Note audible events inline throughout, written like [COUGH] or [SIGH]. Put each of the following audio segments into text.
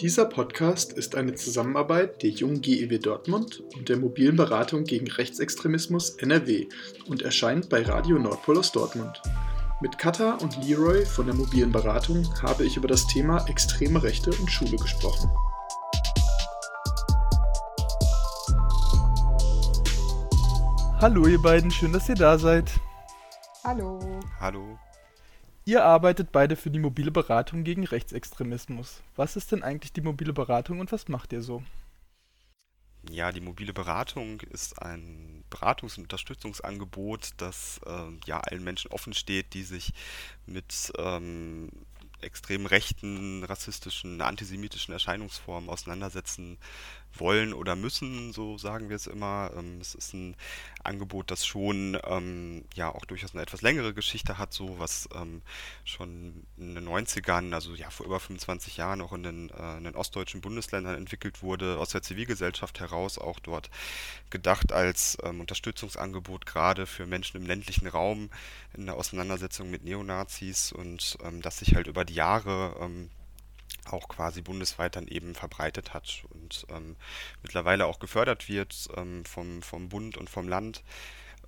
Dieser Podcast ist eine Zusammenarbeit der Jungen GEW Dortmund und der mobilen Beratung gegen Rechtsextremismus NRW und erscheint bei Radio Nordpol aus Dortmund. Mit Katha und Leroy von der mobilen Beratung habe ich über das Thema extreme Rechte und Schule gesprochen. Hallo ihr beiden, schön, dass ihr da seid. Hallo. Hallo. Ihr arbeitet beide für die mobile Beratung gegen Rechtsextremismus. Was ist denn eigentlich die mobile Beratung und was macht ihr so? Ja, die mobile Beratung ist ein Beratungs- und Unterstützungsangebot, das äh, ja allen Menschen offen steht, die sich mit ähm, extrem rechten, rassistischen, antisemitischen Erscheinungsformen auseinandersetzen wollen oder müssen, so sagen wir es immer. Ähm, es ist ein Angebot, das schon ähm, ja auch durchaus eine etwas längere Geschichte hat, so was ähm, schon in den 90ern, also ja vor über 25 Jahren auch in den, äh, in den ostdeutschen Bundesländern entwickelt wurde, aus der Zivilgesellschaft heraus, auch dort gedacht als ähm, Unterstützungsangebot gerade für Menschen im ländlichen Raum in der Auseinandersetzung mit Neonazis und ähm, das sich halt über die Jahre ähm, auch quasi bundesweit dann eben verbreitet hat und ähm, mittlerweile auch gefördert wird ähm, vom, vom Bund und vom Land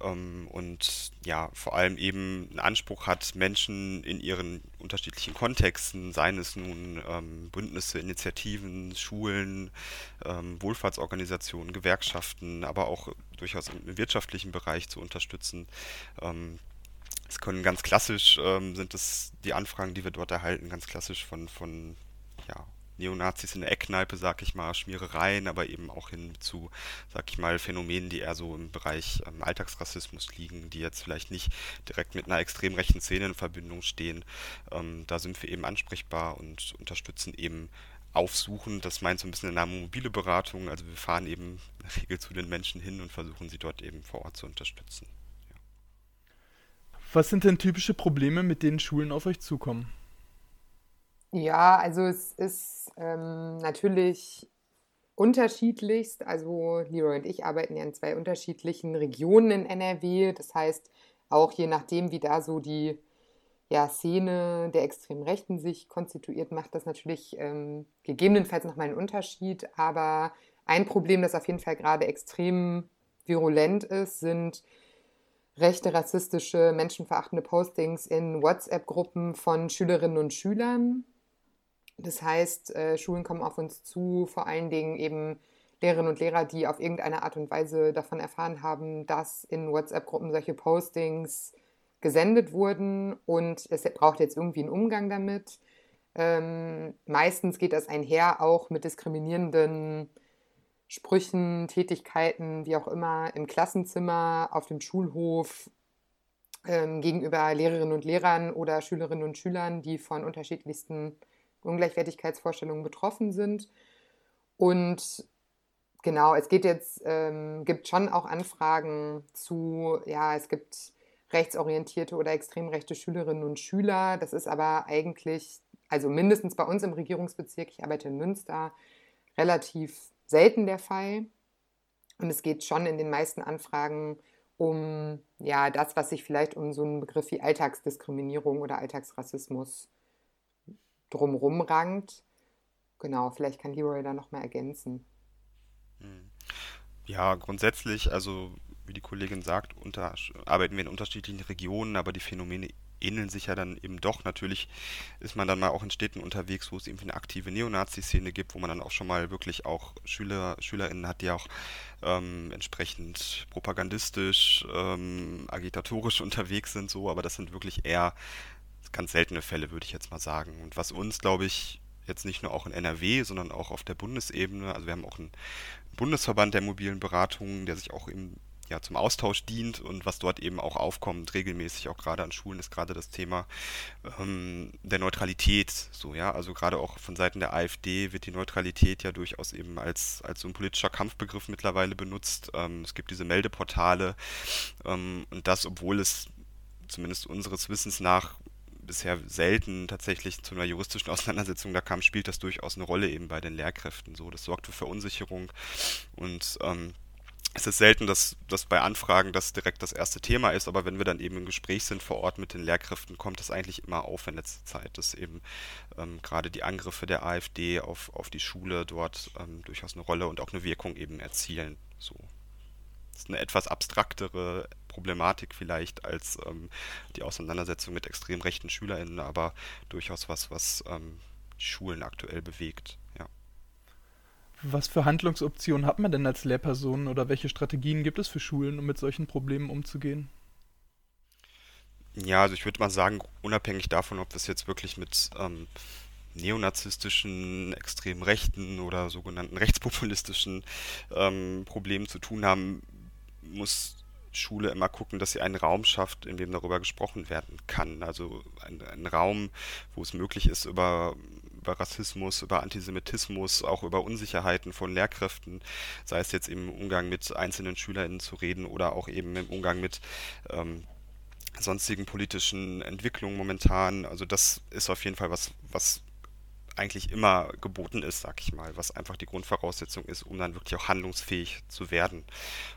ähm, und ja, vor allem eben einen Anspruch hat, Menschen in ihren unterschiedlichen Kontexten, seien es nun ähm, Bündnisse, Initiativen, Schulen, ähm, Wohlfahrtsorganisationen, Gewerkschaften, aber auch durchaus im wirtschaftlichen Bereich zu unterstützen. Ähm, es können ganz klassisch, ähm, sind es die Anfragen, die wir dort erhalten, ganz klassisch von, von ja, Neonazis in der Eckkneipe, sag ich mal, Schmierereien, aber eben auch hin zu, sag ich mal, Phänomenen, die eher so im Bereich ähm, Alltagsrassismus liegen, die jetzt vielleicht nicht direkt mit einer extrem rechten Szene in Verbindung stehen. Ähm, da sind wir eben ansprechbar und unterstützen eben aufsuchen. Das meint so ein bisschen Name mobile Beratung. Also wir fahren eben in [LAUGHS] der Regel zu den Menschen hin und versuchen sie dort eben vor Ort zu unterstützen. Was sind denn typische Probleme, mit denen Schulen auf euch zukommen? Ja, also es ist ähm, natürlich unterschiedlichst. Also Leroy und ich arbeiten ja in zwei unterschiedlichen Regionen in NRW. Das heißt, auch je nachdem, wie da so die ja, Szene der extremen Rechten sich konstituiert, macht das natürlich ähm, gegebenenfalls nochmal einen Unterschied. Aber ein Problem, das auf jeden Fall gerade extrem virulent ist, sind rechte, rassistische, menschenverachtende Postings in WhatsApp-Gruppen von Schülerinnen und Schülern. Das heißt, äh, Schulen kommen auf uns zu, vor allen Dingen eben Lehrerinnen und Lehrer, die auf irgendeine Art und Weise davon erfahren haben, dass in WhatsApp-Gruppen solche Postings gesendet wurden und es braucht jetzt irgendwie einen Umgang damit. Ähm, meistens geht das einher auch mit diskriminierenden Sprüchen, Tätigkeiten, wie auch immer, im Klassenzimmer, auf dem Schulhof, ähm, gegenüber Lehrerinnen und Lehrern oder Schülerinnen und Schülern, die von unterschiedlichsten Ungleichwertigkeitsvorstellungen betroffen sind. Und genau, es geht jetzt, ähm, gibt schon auch Anfragen zu, ja, es gibt rechtsorientierte oder extrem rechte Schülerinnen und Schüler. Das ist aber eigentlich, also mindestens bei uns im Regierungsbezirk, ich arbeite in Münster, relativ selten der Fall. Und es geht schon in den meisten Anfragen um ja, das, was sich vielleicht um so einen Begriff wie Alltagsdiskriminierung oder Alltagsrassismus drumherum rankt. Genau, vielleicht kann Leroy da nochmal ergänzen. Hm. Ja, grundsätzlich, also wie die Kollegin sagt, unter, arbeiten wir in unterschiedlichen Regionen, aber die Phänomene ähneln sich ja dann eben doch. Natürlich ist man dann mal auch in Städten unterwegs, wo es irgendwie eine aktive Neonazi-Szene gibt, wo man dann auch schon mal wirklich auch Schüler, SchülerInnen hat, die auch ähm, entsprechend propagandistisch, ähm, agitatorisch [LAUGHS] unterwegs sind, so, aber das sind wirklich eher ganz seltene Fälle, würde ich jetzt mal sagen. Und was uns, glaube ich, jetzt nicht nur auch in NRW, sondern auch auf der Bundesebene, also wir haben auch einen Bundesverband der mobilen Beratungen, der sich auch im ja, zum Austausch dient und was dort eben auch aufkommt, regelmäßig, auch gerade an Schulen, ist gerade das Thema ähm, der Neutralität. So, ja, also gerade auch von Seiten der AfD wird die Neutralität ja durchaus eben als, als so ein politischer Kampfbegriff mittlerweile benutzt. Ähm, es gibt diese Meldeportale ähm, und das, obwohl es zumindest unseres Wissens nach bisher selten tatsächlich zu einer juristischen [LAUGHS] Auseinandersetzung da kam, spielt das durchaus eine Rolle eben bei den Lehrkräften. So, das sorgt für Verunsicherung und ähm, es ist selten, dass, dass bei Anfragen das direkt das erste Thema ist, aber wenn wir dann eben im Gespräch sind vor Ort mit den Lehrkräften, kommt das eigentlich immer auf in letzter Zeit, dass eben ähm, gerade die Angriffe der AfD auf, auf die Schule dort ähm, durchaus eine Rolle und auch eine Wirkung eben erzielen. So. Das ist eine etwas abstraktere Problematik vielleicht als ähm, die Auseinandersetzung mit extrem rechten SchülerInnen, aber durchaus was, was ähm, Schulen aktuell bewegt. Was für Handlungsoptionen hat man denn als Lehrperson oder welche Strategien gibt es für Schulen, um mit solchen Problemen umzugehen? Ja, also ich würde mal sagen, unabhängig davon, ob das jetzt wirklich mit ähm, neonazistischen, extrem rechten oder sogenannten [LAUGHS] rechtspopulistischen ähm, Problemen zu tun haben, muss Schule immer gucken, dass sie einen Raum schafft, in dem darüber gesprochen werden kann. Also einen Raum, wo es möglich ist, über über Rassismus, über Antisemitismus, auch über Unsicherheiten von Lehrkräften, sei es jetzt im Umgang mit einzelnen SchülerInnen zu reden oder auch eben im Umgang mit ähm, sonstigen politischen Entwicklungen momentan. Also das ist auf jeden Fall was, was eigentlich immer geboten ist, sag ich mal, was einfach die Grundvoraussetzung ist, um dann wirklich auch handlungsfähig zu werden.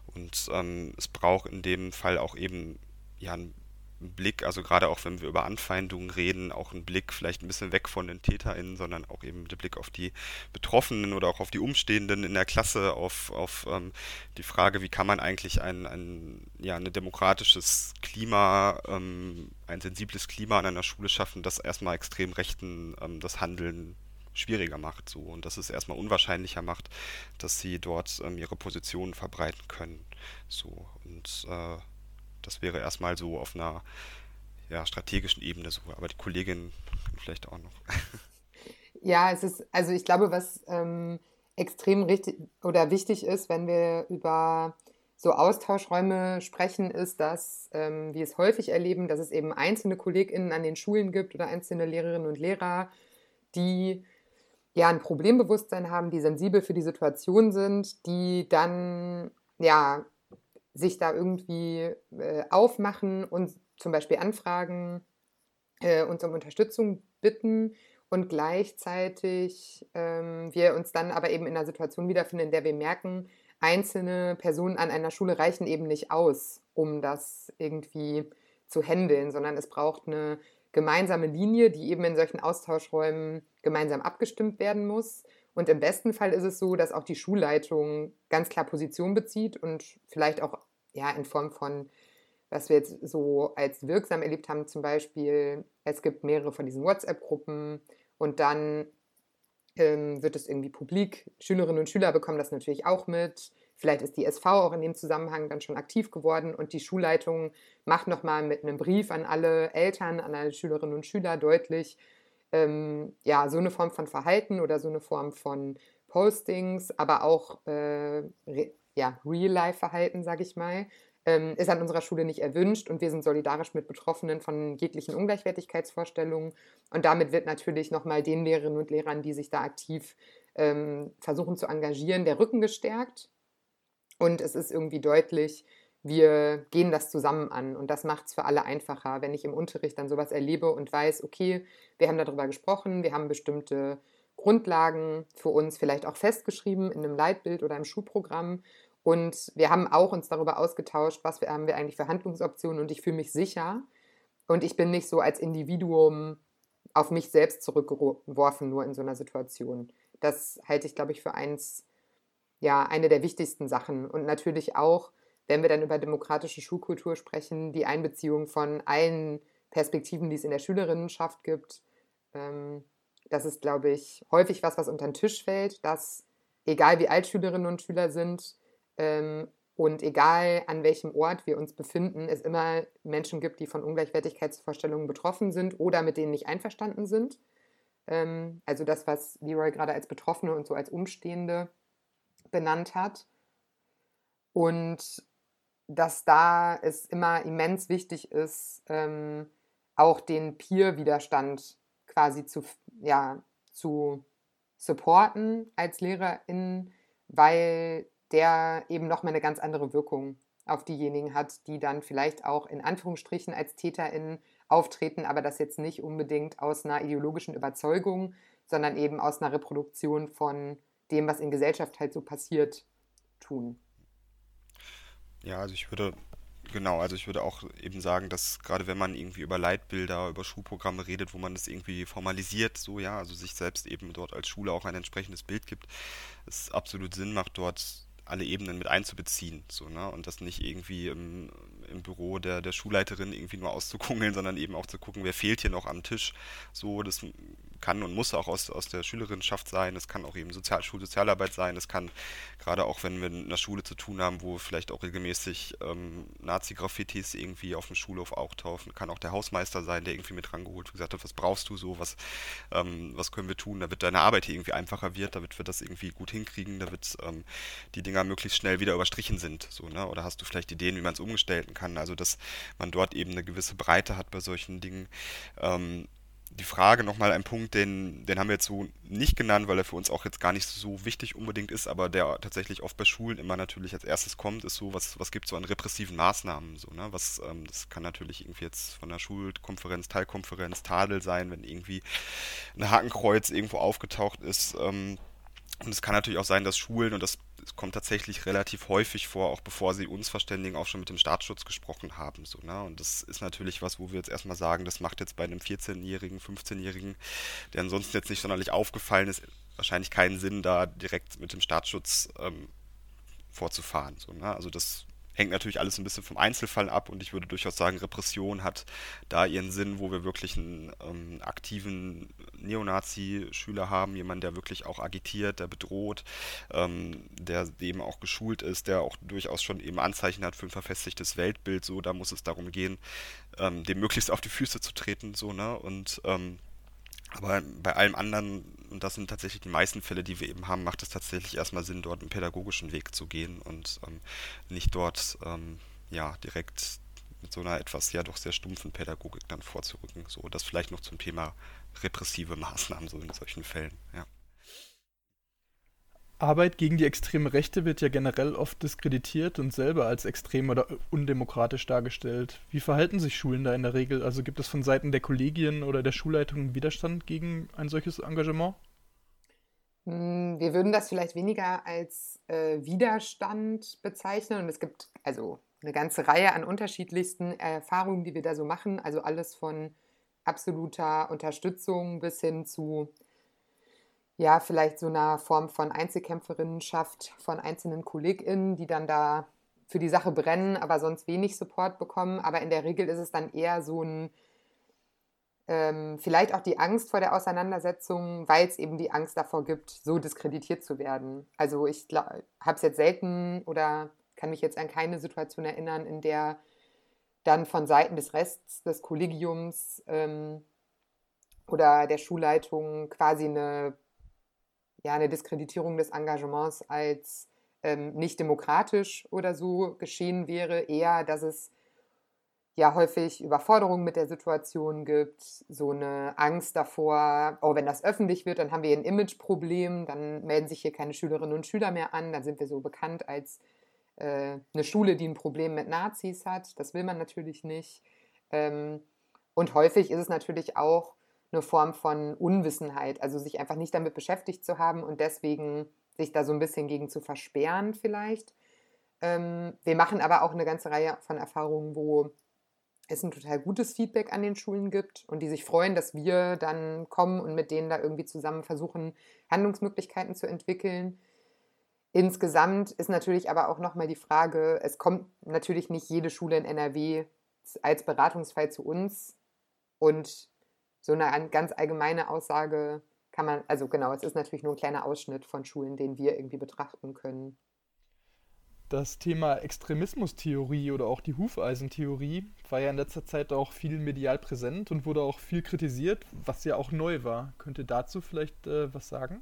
Und ähm, es braucht in dem Fall auch eben ja ein Blick, also gerade auch wenn wir über Anfeindungen reden, auch ein Blick vielleicht ein bisschen weg von den TäterInnen, sondern auch eben der Blick auf die Betroffenen oder auch auf die Umstehenden in der Klasse, auf, auf ähm, die Frage, wie kann man eigentlich ein, ein, ja, ein demokratisches Klima, ähm, ein sensibles Klima an einer Schule schaffen, das erstmal extrem Rechten ähm, das Handeln schwieriger macht so und dass es erstmal unwahrscheinlicher macht, dass sie dort ähm, ihre Positionen verbreiten können. So und äh, das wäre erstmal so auf einer ja, strategischen Ebene so. Aber die Kollegin vielleicht auch noch. [LAUGHS] Ja, es ist, also ich glaube, was ähm, extrem richtig oder wichtig ist, wenn wir über so Austauschräume sprechen, ist, dass ähm, wir es häufig erleben, dass es eben einzelne KollegInnen an den Schulen gibt oder einzelne Lehrerinnen und Lehrer, die ja ein Problembewusstsein haben, die sensibel für die Situation sind, die dann ja sich da irgendwie äh, aufmachen und zum Beispiel anfragen, äh, uns um Unterstützung bitten und gleichzeitig ähm, wir uns dann aber eben in einer Situation wiederfinden, in der wir merken, einzelne Personen an einer Schule reichen eben nicht aus, um das irgendwie zu handeln, sondern es braucht eine gemeinsame Linie, die eben in solchen Austauschräumen gemeinsam abgestimmt werden muss. Und im besten Fall ist es so, dass auch die Schulleitung ganz klar Position bezieht und vielleicht auch ja, in Form von, was wir jetzt so als wirksam erlebt haben, zum Beispiel, es gibt mehrere von diesen WhatsApp-Gruppen und dann ähm, wird es irgendwie publik. Schülerinnen und Schüler bekommen das natürlich auch mit. Vielleicht ist die SV auch in dem Zusammenhang dann schon aktiv geworden und die Schulleitung macht nochmal mit einem Brief an alle Eltern, an alle Schülerinnen und Schüler deutlich, ähm, ja, so eine Form von Verhalten oder so eine Form von Postings, aber auch äh, ja, Real-Life-Verhalten, sage ich mal, ähm, ist an unserer Schule nicht erwünscht und wir sind solidarisch mit Betroffenen von jeglichen Ungleichwertigkeitsvorstellungen. Und damit wird natürlich nochmal den Lehrerinnen und Lehrern, die sich da aktiv ähm, versuchen zu engagieren, der Rücken gestärkt. Und es ist irgendwie deutlich, wir gehen das zusammen an und das macht es für alle einfacher, wenn ich im Unterricht dann sowas erlebe und weiß, okay, wir haben darüber gesprochen, wir haben bestimmte Grundlagen für uns vielleicht auch festgeschrieben in einem Leitbild oder im Schulprogramm und wir haben auch uns darüber ausgetauscht, was wir, haben wir eigentlich für Handlungsoptionen und ich fühle mich sicher. Und ich bin nicht so als Individuum auf mich selbst zurückgeworfen, nur in so einer Situation. Das halte ich, glaube ich, für eins, ja, eine der wichtigsten Sachen. Und natürlich auch, wenn wir dann über demokratische Schulkultur sprechen, die Einbeziehung von allen Perspektiven, die es in der Schülerinnenschaft gibt. Ähm, das ist, glaube ich, häufig was, was unter den Tisch fällt, dass egal wie alt Schülerinnen und Schüler sind, ähm, und egal an welchem Ort wir uns befinden, es immer Menschen gibt, die von Ungleichwertigkeitsvorstellungen betroffen sind oder mit denen nicht einverstanden sind. Ähm, also das, was Leroy gerade als Betroffene und so als Umstehende benannt hat. Und dass da es immer immens wichtig ist, ähm, auch den Peer-Widerstand quasi zu, ja, zu supporten als Lehrerin, weil der eben nochmal eine ganz andere Wirkung auf diejenigen hat, die dann vielleicht auch in Anführungsstrichen als TäterInnen auftreten, aber das jetzt nicht unbedingt aus einer ideologischen Überzeugung, sondern eben aus einer Reproduktion von dem, was in Gesellschaft halt so passiert, tun. Ja, also ich würde Genau, also ich würde auch eben sagen, dass gerade wenn man irgendwie über Leitbilder, über Schulprogramme redet, wo man das irgendwie formalisiert, so ja, also sich selbst eben dort als Schule auch ein entsprechendes Bild gibt, es absolut Sinn macht, dort alle Ebenen mit einzubeziehen, so, ne? Und das nicht irgendwie im, im Büro der, der Schulleiterin irgendwie nur auszukungeln, sondern eben auch zu gucken, wer fehlt hier noch am Tisch. So, das kann und muss auch aus, aus der Schülerinnenschaft sein, es kann auch eben Sozial Schulsozialarbeit sein, es kann gerade auch, wenn wir in einer Schule zu tun haben, wo vielleicht auch regelmäßig ähm, Nazi-Graffitis irgendwie auf dem Schulhof auftauchen, kann auch der Hausmeister sein, der irgendwie mit rangeholt und gesagt hat, was brauchst du so, was, ähm, was können wir tun, damit deine Arbeit hier irgendwie einfacher wird, damit wir das irgendwie gut hinkriegen, damit ähm, die Dinger möglichst schnell wieder überstrichen sind, so, ne? Oder hast du vielleicht Ideen, wie man es umgestalten kann, also dass man dort eben eine gewisse Breite hat bei solchen Dingen. Ähm, die Frage nochmal ein Punkt, den, den haben wir jetzt so nicht genannt, weil er für uns auch jetzt gar nicht so wichtig unbedingt ist, aber der tatsächlich oft bei Schulen immer natürlich als erstes kommt, ist so, was, was gibt es so an repressiven Maßnahmen? So, ne? was, ähm, das kann natürlich irgendwie jetzt von der Schulkonferenz, Teilkonferenz, Tadel sein, wenn irgendwie ein Hakenkreuz irgendwo aufgetaucht ist. Ähm, und es kann natürlich auch sein, dass Schulen, und das kommt tatsächlich relativ häufig vor, auch bevor sie uns verständigen, auch schon mit dem Staatsschutz gesprochen haben. So, ne? Und das ist natürlich was, wo wir jetzt erstmal sagen, das macht jetzt bei einem 14-Jährigen, 15-Jährigen, der ansonsten jetzt nicht sonderlich aufgefallen ist, wahrscheinlich keinen Sinn, da direkt mit dem Staatsschutz ähm, vorzufahren. So, ne? Also das hängt natürlich alles ein bisschen vom Einzelfall ab und ich würde durchaus sagen, Repression hat da ihren Sinn, wo wir wirklich einen ähm, aktiven Neonazi-Schüler haben, jemand, der wirklich auch agitiert, der bedroht, ähm, der eben auch geschult ist, der auch durchaus schon eben Anzeichen hat für ein verfestigtes Weltbild, so, da muss es darum gehen, ähm, dem möglichst auf die Füße zu treten, so, ne, und ähm, aber bei allem anderen, und das sind tatsächlich die meisten Fälle, die wir eben haben, macht es tatsächlich erstmal Sinn, dort einen pädagogischen Weg zu gehen und ähm, nicht dort ähm, ja direkt mit so einer etwas ja doch sehr stumpfen Pädagogik dann vorzurücken. So, das vielleicht noch zum Thema repressive Maßnahmen so in solchen Fällen, ja. Arbeit gegen die extreme Rechte wird ja generell oft diskreditiert und selber als extrem oder undemokratisch dargestellt. Wie verhalten sich Schulen da in der Regel? Also gibt es von Seiten der Kollegien oder der Schulleitung Widerstand gegen ein solches Engagement? Hm, wir würden das vielleicht weniger als äh, Widerstand bezeichnen und es gibt also eine ganze Reihe an unterschiedlichsten Erfahrungen, die wir da so machen. Also alles von absoluter Unterstützung bis hin zu ja, vielleicht so einer Form von Einzelkämpferinnenschaft von einzelnen KollegInnen, die dann da für die Sache brennen, aber sonst wenig Support bekommen. Aber in der Regel ist es dann eher so ein, ähm, vielleicht auch die Angst vor der Auseinandersetzung, weil es eben die Angst davor gibt, so diskreditiert zu werden. Also ich habe es jetzt selten oder kann mich jetzt an keine Situation erinnern, in der dann von Seiten des Rests des Kollegiums ähm, oder der Schulleitung quasi eine ja, eine Diskreditierung des Engagements als ähm, nicht demokratisch oder so geschehen wäre, eher, dass es ja häufig Überforderung mit der Situation gibt, so eine Angst davor, oh, wenn das öffentlich wird, dann haben wir ein Imageproblem, dann melden sich hier keine Schülerinnen und Schüler mehr an, dann sind wir so bekannt als äh, eine Schule, die ein Problem mit Nazis hat. Das will man natürlich nicht. Ähm, und häufig ist es natürlich auch eine Form von Unwissenheit, also sich einfach nicht damit beschäftigt zu haben und deswegen sich da so ein bisschen gegen zu versperren vielleicht. Ähm, wir machen aber auch eine ganze Reihe von Erfahrungen, wo es ein total gutes Feedback an den Schulen gibt und die sich freuen, dass wir dann kommen und mit denen da irgendwie zusammen versuchen, Handlungsmöglichkeiten zu entwickeln. Insgesamt ist natürlich aber auch nochmal die Frage, es kommt natürlich nicht jede Schule in NRW als Beratungsfall zu uns und so eine ganz allgemeine Aussage kann man, also genau, es ist natürlich nur ein kleiner Ausschnitt von Schulen, den wir irgendwie betrachten können. Das Thema Extremismustheorie oder auch die Hufeisentheorie war ja in letzter Zeit auch viel medial präsent und wurde auch viel kritisiert, was ja auch neu war. Könnt ihr dazu vielleicht äh, was sagen?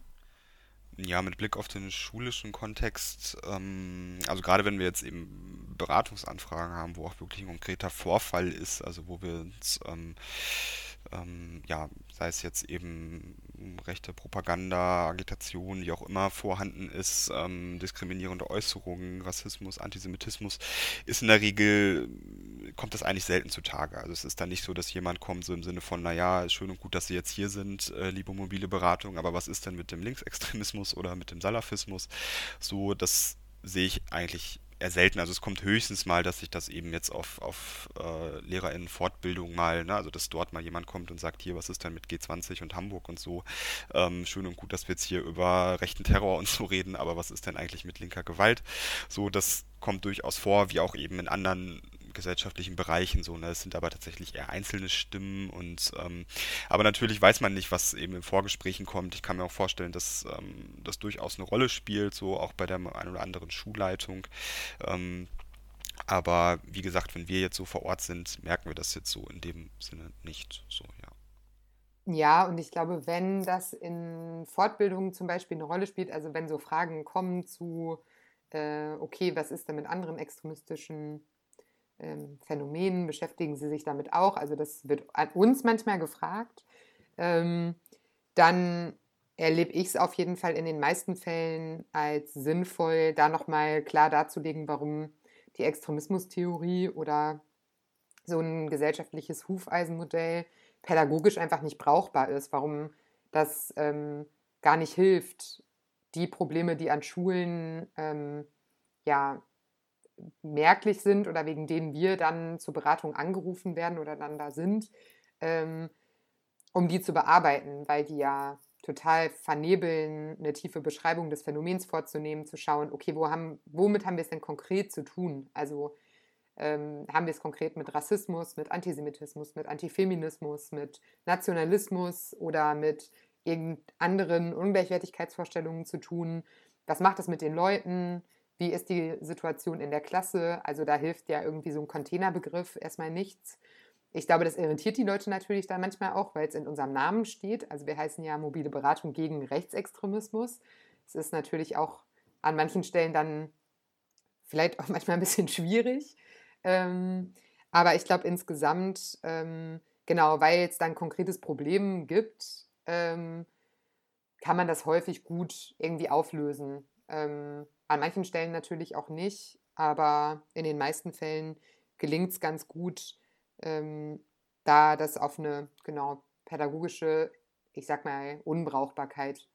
Ja, mit Blick auf den schulischen Kontext, ähm, also gerade wenn wir jetzt eben Beratungsanfragen haben, wo auch wirklich ein konkreter Vorfall ist, also wo wir uns ähm, ähm, ja, sei es jetzt eben rechte Propaganda, Agitation, wie auch immer vorhanden ist, ähm, diskriminierende Äußerungen, Rassismus, Antisemitismus, ist in der Regel, kommt das eigentlich selten zutage. Also es ist dann nicht so, dass jemand kommt so im Sinne von, naja, ist schön und gut, dass Sie jetzt hier sind, äh, liebe mobile Beratung, aber was ist denn mit dem Linksextremismus oder mit dem Salafismus? So, das sehe ich eigentlich eher selten. Also es kommt höchstens mal, dass sich das eben jetzt auf, auf äh, LehrerInnen-Fortbildung mal, ne, also dass dort mal jemand kommt und sagt, hier, was ist denn mit G20 und Hamburg und so. Ähm, schön und gut, dass wir jetzt hier über rechten Terror und so reden, aber was ist denn eigentlich mit linker Gewalt? So, das kommt durchaus vor, wie auch eben in anderen gesellschaftlichen Bereichen so. Ne? Es sind aber tatsächlich eher einzelne Stimmen und ähm, aber natürlich weiß man nicht, was eben in Vorgesprächen kommt. Ich kann mir auch vorstellen, dass ähm, das durchaus eine Rolle spielt, so auch bei der einen oder anderen Schulleitung. Ähm, aber wie gesagt, wenn wir jetzt so vor Ort sind, merken wir das jetzt so in dem Sinne nicht so, ja. Ja, und ich glaube, wenn das in Fortbildungen zum Beispiel eine Rolle spielt, also wenn so Fragen kommen zu, äh, okay, was ist denn mit anderen extremistischen ähm, Phänomenen beschäftigen Sie sich damit auch? Also das wird an uns manchmal gefragt. Ähm, dann erlebe ich es auf jeden Fall in den meisten Fällen als sinnvoll, da nochmal klar darzulegen, warum die Extremismustheorie oder so ein gesellschaftliches Hufeisenmodell pädagogisch einfach nicht brauchbar ist, warum das ähm, gar nicht hilft, die Probleme, die an Schulen ähm, ja merklich sind oder wegen denen wir dann zur Beratung angerufen werden oder dann da sind, ähm, um die zu bearbeiten, weil die ja total vernebeln, eine tiefe Beschreibung des Phänomens vorzunehmen, zu schauen, okay, wo haben, womit haben wir es denn konkret zu tun? Also ähm, haben wir es konkret mit Rassismus, mit Antisemitismus, mit Antifeminismus, mit Nationalismus oder mit irgendeinen anderen Ungleichwertigkeitsvorstellungen zu tun? Was macht das mit den Leuten? Wie ist die Situation in der Klasse? Also da hilft ja irgendwie so ein Containerbegriff erstmal nichts. Ich glaube, das irritiert die Leute natürlich dann manchmal auch, weil es in unserem Namen steht. Also wir heißen ja mobile Beratung gegen Rechtsextremismus. Es ist natürlich auch an manchen Stellen dann vielleicht auch [LAUGHS] manchmal ein bisschen schwierig. Ähm, aber ich glaube insgesamt, ähm, genau, weil es dann konkretes Problem gibt, ähm, kann man das häufig gut irgendwie auflösen. An manchen Stellen natürlich auch nicht, aber in den meisten Fällen gelingt es ganz gut, ähm, da das auf eine genau pädagogische, ich sag mal, Unbrauchbarkeit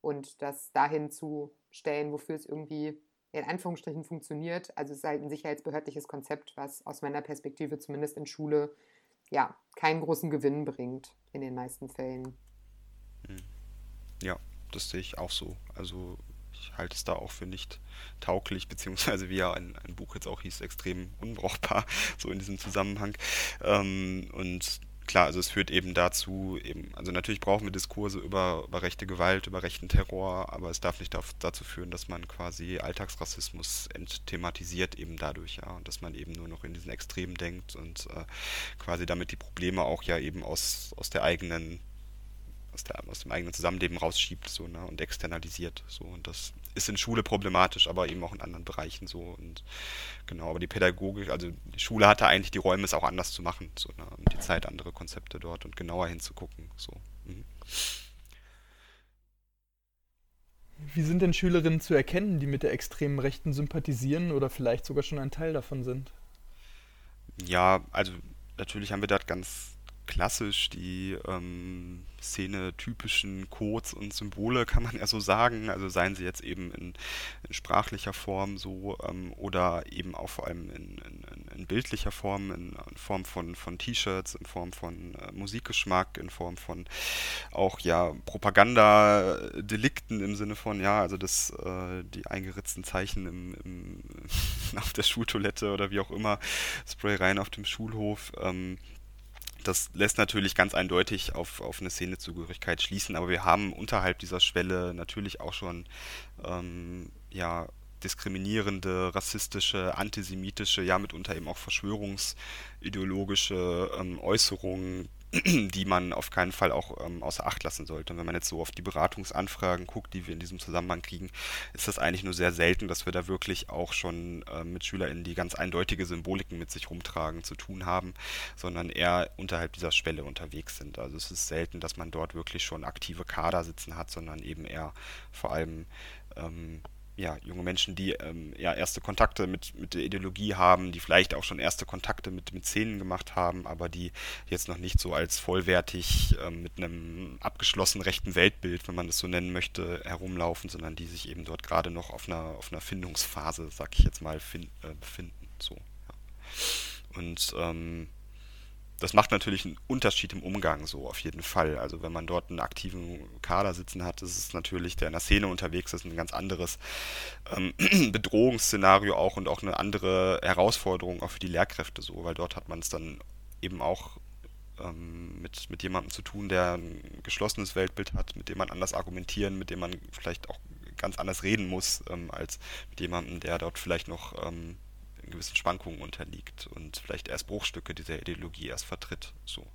und das dahin zu stellen, wofür es irgendwie in Anführungsstrichen funktioniert. Also es ist halt ein sicherheitsbehördliches Konzept, was aus meiner Perspektive zumindest in Schule ja keinen großen Gewinn bringt in den meisten Fällen. Hm. Ja, das sehe ich auch so. Also halte es da auch für nicht tauglich, beziehungsweise wie ja ein, ein Buch jetzt auch hieß, extrem unbrauchbar, [LAUGHS] so in diesem Zusammenhang. Ähm, und klar, also es führt eben dazu, eben, also natürlich brauchen wir Diskurse über, über rechte Gewalt, über rechten Terror, aber es darf nicht dazu führen, dass man quasi Alltagsrassismus entthematisiert eben dadurch, ja, und dass man eben nur noch in diesen Extremen denkt und äh, quasi damit die Probleme auch ja eben aus, aus der eigenen aus, der, aus dem eigenen Zusammenleben rausschiebt so, ne, und externalisiert. So. Und das ist in Schule problematisch, aber eben auch in anderen Bereichen so. Und genau, aber die Pädagogik, also die Schule hatte eigentlich die Räume, es auch anders zu machen, so, ne, und die Zeit, andere Konzepte dort und genauer hinzugucken. So. Mhm. Wie sind denn Schülerinnen zu erkennen, die mit der extremen Rechten sympathisieren oder vielleicht sogar schon ein Teil davon sind? Ja, also natürlich haben wir dort ganz klassisch die ähm, Szene-typischen Codes und Symbole, kann man ja so sagen. Also seien sie jetzt eben in, in sprachlicher Form so ähm, oder eben auch vor allem in, in, in bildlicher Form, in, Form von, von T-Shirts, in Form von äh, Musikgeschmack, in Form von auch ja Propagandadelikten im Sinne von, ja, also das, äh, die eingeritzten Zeichen im, im, [LAUGHS] auf der Schultoilette oder wie auch immer, Spray rein auf dem Schulhof. Ähm, das lässt natürlich ganz eindeutig auf, auf eine Szenezugehörigkeit schließen, aber wir haben unterhalb dieser Schwelle natürlich auch schon ähm, ja, diskriminierende, rassistische, antisemitische, ja mitunter eben auch verschwörungsideologische ähm, Äußerungen, die man auf keinen Fall auch ähm, außer Acht lassen sollte. Und wenn man jetzt so auf die Beratungsanfragen guckt, die wir in diesem Zusammenhang kriegen, ist das eigentlich nur sehr selten, dass wir da wirklich auch schon äh, mit SchülerInnen, die ganz eindeutige Symboliken mit sich rumtragen, zu tun haben, sondern eher unterhalb dieser Schwelle unterwegs sind. Also es ist selten, dass man dort wirklich schon aktive Kader sitzen hat, sondern eben eher vor allem ähm, ja, junge Menschen, die ähm, ja erste Kontakte mit, mit der Ideologie haben, die vielleicht auch schon erste Kontakte mit, mit Szenen gemacht haben, aber die jetzt noch nicht so als vollwertig ähm, mit einem abgeschlossenen rechten Weltbild, wenn man das so nennen möchte, herumlaufen, sondern die sich eben dort gerade noch auf einer, auf einer Findungsphase, sag ich jetzt mal, fin äh, befinden. So, ja. Und ähm, das macht natürlich einen Unterschied im Umgang so auf jeden Fall. Also wenn man dort einen aktiven Kader sitzen hat, ist es natürlich, der in der Szene unterwegs ist, ein ganz anderes ähm, [CLEARS THROAT] Bedrohungsszenario auch und auch eine andere Herausforderung auch für die Lehrkräfte so, weil dort hat man es dann eben auch ähm, mit, mit jemandem zu tun, der ein geschlossenes Weltbild hat, mit dem man anders argumentieren, mit dem man vielleicht auch ganz anders reden muss, ähm, als mit jemandem, der dort vielleicht noch ähm, gewissen Schwankungen unterliegt und vielleicht erst Bruchstücke dieser Ideologie erst vertritt. So.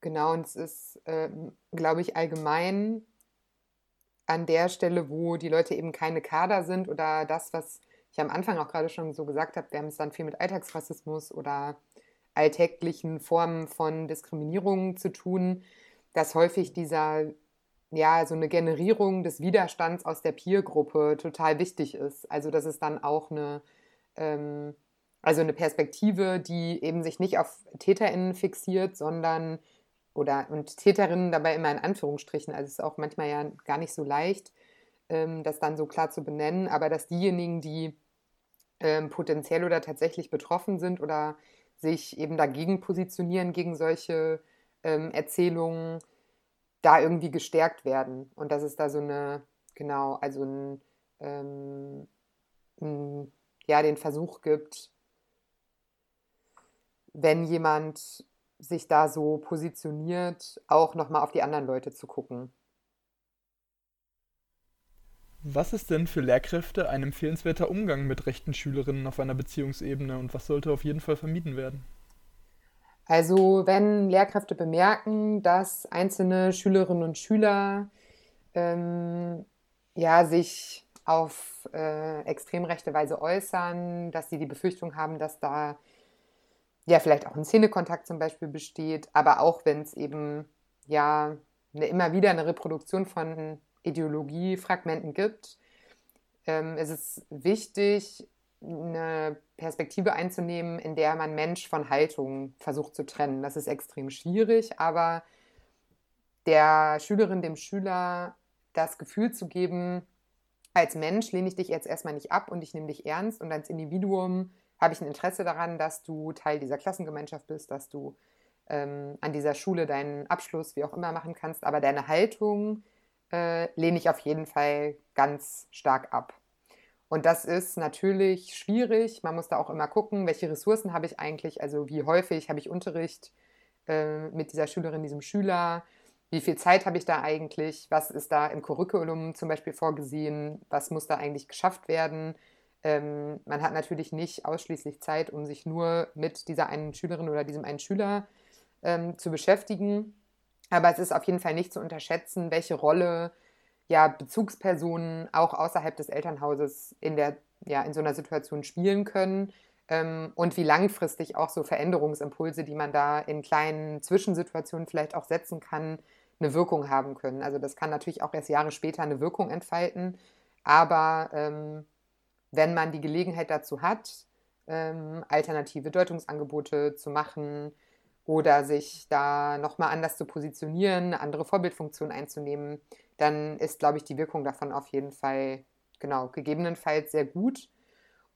Genau, und es ist, äh, glaube ich, allgemein an der Stelle, wo die Leute eben keine Kader sind oder das, was ich am Anfang auch gerade schon so gesagt habe, wir haben es dann viel mit Alltagsrassismus oder alltäglichen Formen von Diskriminierung zu tun, dass häufig dieser ja, so eine Generierung des Widerstands aus der Peer-Gruppe total wichtig ist. Also das ist dann auch eine, ähm, also eine Perspektive, die eben sich nicht auf TäterInnen fixiert, sondern oder und Täterinnen dabei immer in Anführungsstrichen, also es ist auch manchmal ja gar nicht so leicht, ähm, das dann so klar zu benennen, aber dass diejenigen, die ähm, potenziell oder tatsächlich betroffen sind oder sich eben dagegen positionieren, gegen solche ähm, Erzählungen, da irgendwie gestärkt werden. Und dass es da so eine, genau, also ein, ähm, ein, ja, den Versuch gibt, wenn jemand sich da so positioniert, auch nochmal auf die anderen Leute zu gucken. Was ist denn für Lehrkräfte ein empfehlenswerter Umgang mit rechten Schülerinnen auf einer Beziehungsebene und was sollte auf jeden Fall vermieden werden? Also wenn Lehrkräfte bemerken, dass einzelne Schülerinnen und Schüler ähm, ja, sich auf äh, extrem rechte Weise äußern, dass sie die Befürchtung haben, dass da ja vielleicht auch ein Szenekontakt zum Beispiel besteht, aber auch wenn es eben ja eine, immer wieder eine Reproduktion von Ideologiefragmenten gibt, ähm, ist es wichtig, eine Perspektive einzunehmen, in der man Mensch von Haltung versucht zu trennen. Das ist extrem schwierig, aber der Schülerin, dem Schüler das Gefühl zu geben, als Mensch lehne ich dich jetzt erstmal nicht ab und ich nehme dich ernst und als Individuum habe ich ein Interesse daran, dass du Teil dieser Klassengemeinschaft bist, dass du ähm, an dieser Schule deinen Abschluss wie auch immer machen kannst, aber deine Haltung äh, lehne ich auf jeden Fall ganz stark ab. Und das ist natürlich schwierig. Man muss da auch immer gucken, welche Ressourcen habe ich eigentlich, also wie häufig habe ich Unterricht äh, mit dieser Schülerin, diesem Schüler, wie viel Zeit habe ich da eigentlich, was ist da im Curriculum zum Beispiel vorgesehen, was muss da eigentlich geschafft werden. Ähm, man hat natürlich nicht ausschließlich Zeit, um sich nur mit dieser einen Schülerin oder diesem einen Schüler ähm, zu beschäftigen. Aber es ist auf jeden Fall nicht zu unterschätzen, welche Rolle ja Bezugspersonen auch außerhalb des Elternhauses in der ja in so einer Situation spielen können ähm, und wie langfristig auch so Veränderungsimpulse, die man da in kleinen Zwischensituationen vielleicht auch setzen kann, eine Wirkung haben können. Also das kann natürlich auch erst Jahre später eine Wirkung entfalten, aber ähm, wenn man die Gelegenheit dazu hat, ähm, alternative Deutungsangebote zu machen oder sich da nochmal anders zu positionieren, eine andere Vorbildfunktion einzunehmen, dann ist, glaube ich, die Wirkung davon auf jeden Fall, genau, gegebenenfalls sehr gut.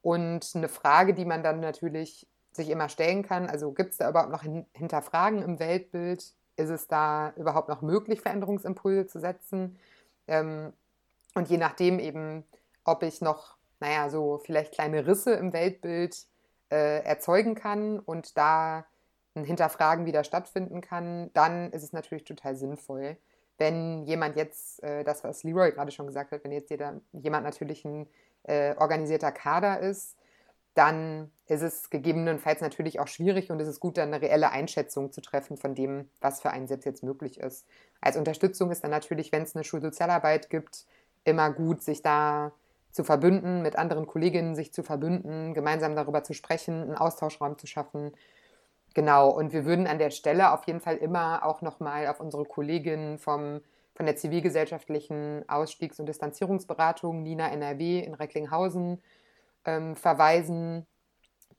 Und eine Frage, die man dann natürlich sich immer stellen kann, also gibt es da überhaupt noch Hinterfragen im Weltbild? Ist es da überhaupt noch möglich, Veränderungsimpulse zu setzen? Ähm, und je nachdem eben, ob ich noch, naja, so vielleicht kleine Risse im Weltbild äh, erzeugen kann und da ein Hinterfragen wieder stattfinden kann, dann ist es natürlich total sinnvoll wenn jemand jetzt, äh, das, was Leroy gerade schon gesagt hat, wenn jetzt jeder, jemand natürlich ein äh, organisierter Kader ist, dann ist es gegebenenfalls natürlich auch schwierig und es ist gut, dann eine reelle Einschätzung zu treffen von dem, was für einen selbst jetzt möglich ist. Als Unterstützung ist dann natürlich, wenn es eine Schulsozialarbeit gibt, immer gut, sich da zu verbünden, mit anderen Kolleginnen sich zu verbünden, gemeinsam darüber zu sprechen, einen Austauschraum zu schaffen Genau, und wir würden an der Stelle auf jeden Fall immer auch nochmal auf unsere Kolleginnen vom, von von der zivilgesellschaftlichen Ausstiegs- und Distanzierungsberatung Nina NRW in Recklinghausen ähm, verweisen,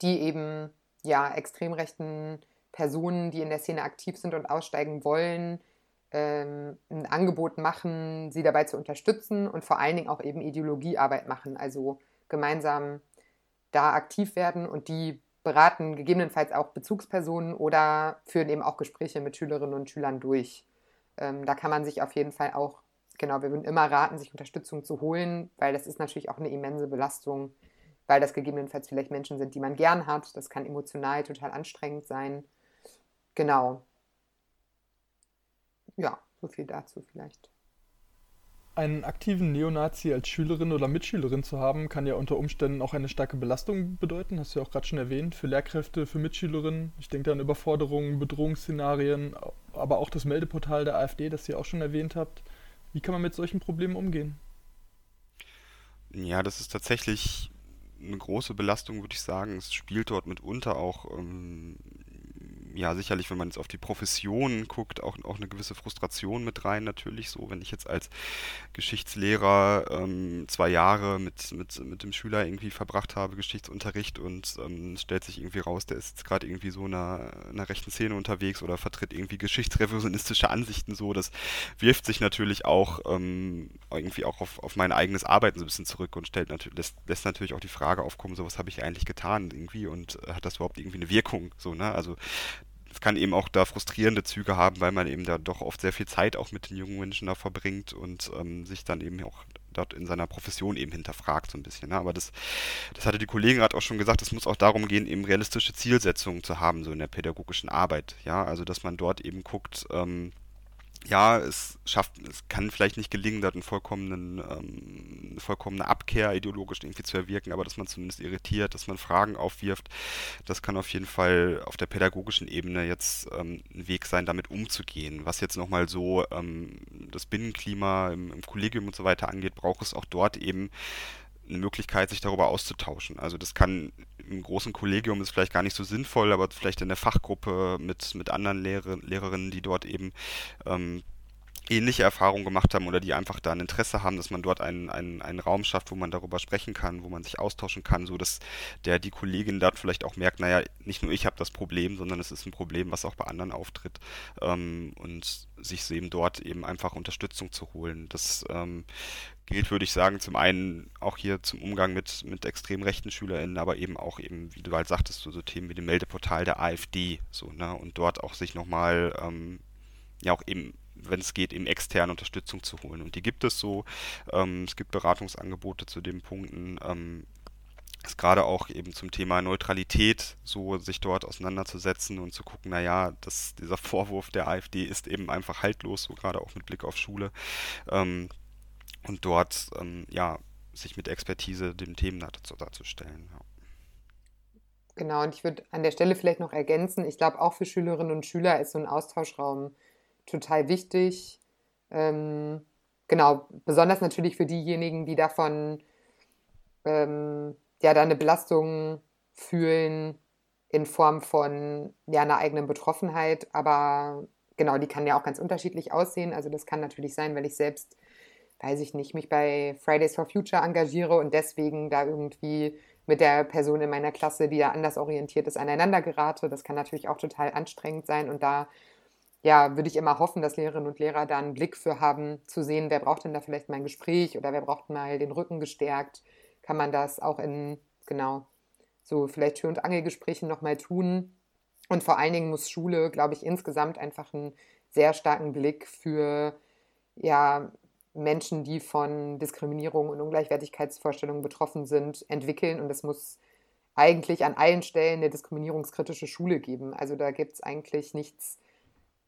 die eben ja extrem rechten Personen, die in der Szene aktiv sind und aussteigen wollen, ähm, ein Angebot machen, sie dabei zu unterstützen und vor allen Dingen auch eben Ideologiearbeit machen, also gemeinsam da aktiv werden und die beraten gegebenenfalls auch Bezugspersonen oder führen eben auch Gespräche mit Schülerinnen und Schülern durch. Ähm, da kann man sich auf jeden Fall auch, genau, wir würden immer raten, sich Unterstützung zu holen, weil das ist natürlich auch eine immense Belastung, weil das gegebenenfalls vielleicht Menschen sind, die man gern hat. Das kann emotional total anstrengend sein. Genau. Ja, so viel dazu vielleicht. Einen aktiven Neonazi als Schülerin oder Mitschülerin zu haben, kann ja unter Umständen auch eine starke Belastung bedeuten, hast du ja auch gerade schon erwähnt, für Lehrkräfte, für Mitschülerinnen. Ich denke an Überforderungen, Bedrohungsszenarien, aber auch das Meldeportal der AfD, das ihr auch schon erwähnt habt. Wie kann man mit solchen Problemen umgehen? Ja, das ist tatsächlich eine große Belastung, würde ich sagen. Es spielt dort mitunter auch ähm, ja, sicherlich, wenn man jetzt auf die Profession guckt, auch, auch eine gewisse Frustration mit rein, natürlich. So, wenn ich jetzt als Geschichtslehrer ähm, zwei Jahre mit, mit, mit dem Schüler irgendwie verbracht habe, Geschichtsunterricht und ähm, stellt sich irgendwie raus, der ist jetzt gerade irgendwie so in einer, rechten Szene unterwegs oder vertritt irgendwie geschichtsrevisionistische Ansichten so, das wirft sich natürlich auch ähm, irgendwie auch auf, auf mein eigenes Arbeiten so ein bisschen zurück und stellt natürlich, lässt, lässt natürlich auch die Frage aufkommen, so was habe ich eigentlich getan irgendwie und hat das überhaupt irgendwie eine Wirkung, so, ne, also es kann eben auch da frustrierende Züge haben, weil man eben da doch oft sehr viel Zeit auch mit den jungen Menschen da verbringt und ähm, sich dann eben auch dort in seiner Profession eben hinterfragt so ein bisschen. Ne? Aber das, das hatte die Kollegin gerade auch schon gesagt, es muss auch darum gehen, eben realistische Zielsetzungen zu haben, so in der pädagogischen Arbeit. Ja, also dass man dort eben guckt, ähm, ja, es schafft, es kann vielleicht nicht gelingen, da einen vollkommenen, ähm, eine vollkommene Abkehr ideologisch irgendwie zu erwirken, aber dass man zumindest irritiert, dass man Fragen aufwirft, das kann auf jeden Fall auf der pädagogischen Ebene jetzt ähm, ein Weg sein, damit umzugehen. Was jetzt nochmal so ähm, das Binnenklima im, im Kollegium und so weiter angeht, braucht es auch dort eben eine Möglichkeit, sich darüber auszutauschen. Also das kann im großen Kollegium ist vielleicht gar nicht so sinnvoll, aber vielleicht in der Fachgruppe mit, mit anderen Lehrer, Lehrerinnen, die dort eben ähm, ähnliche Erfahrungen gemacht haben oder die einfach da ein Interesse haben, dass man dort einen, einen, einen Raum schafft, wo man darüber sprechen kann, wo man sich austauschen kann, so dass der die Kollegin dort vielleicht auch merkt, naja, nicht nur ich habe das Problem, sondern es ist ein Problem, was auch bei anderen auftritt ähm, und sich eben dort eben einfach Unterstützung zu holen. Das ähm, gilt, würde ich sagen, zum einen auch hier zum Umgang mit, mit extrem rechten SchülerInnen, aber eben auch eben, wie du halt sagtest, so, so Themen wie dem Meldeportal der AfD, so, ne, und dort auch sich nochmal, ähm, ja auch eben wenn es geht, eben externe Unterstützung zu holen. Und die gibt es so. Ähm, es gibt Beratungsangebote zu den Punkten. Ähm, ist gerade auch eben zum Thema Neutralität so sich dort auseinanderzusetzen und zu gucken, naja, das, dieser Vorwurf der AfD ist eben einfach haltlos, so gerade auch mit Blick auf Schule. Ähm, und dort ähm, ja sich mit Expertise dem Themen dazu, darzustellen. Ja. Genau, und ich würde an der Stelle vielleicht noch ergänzen, ich glaube auch für Schülerinnen und Schüler ist so ein Austauschraum total wichtig. Ähm, genau, besonders natürlich für diejenigen, die davon ähm, ja da eine Belastung fühlen in Form von ja einer eigenen Betroffenheit, aber genau, die kann ja auch ganz unterschiedlich aussehen. Also das kann natürlich sein, weil ich selbst, weiß ich nicht, mich bei Fridays for Future engagiere und deswegen da irgendwie mit der Person in meiner Klasse, die da anders orientiert ist, aneinander gerate. Das kann natürlich auch total anstrengend sein und da ja, würde ich immer hoffen, dass Lehrerinnen und Lehrer da einen Blick für haben, zu sehen, wer braucht denn da vielleicht mal ein Gespräch oder wer braucht mal den Rücken gestärkt. Kann man das auch in, genau, so vielleicht Tür- und Angelgesprächen nochmal tun. Und vor allen Dingen muss Schule, glaube ich, insgesamt einfach einen sehr starken Blick für ja, Menschen, die von Diskriminierung und Ungleichwertigkeitsvorstellungen betroffen sind, entwickeln. Und es muss eigentlich an allen Stellen eine diskriminierungskritische Schule geben. Also da gibt es eigentlich nichts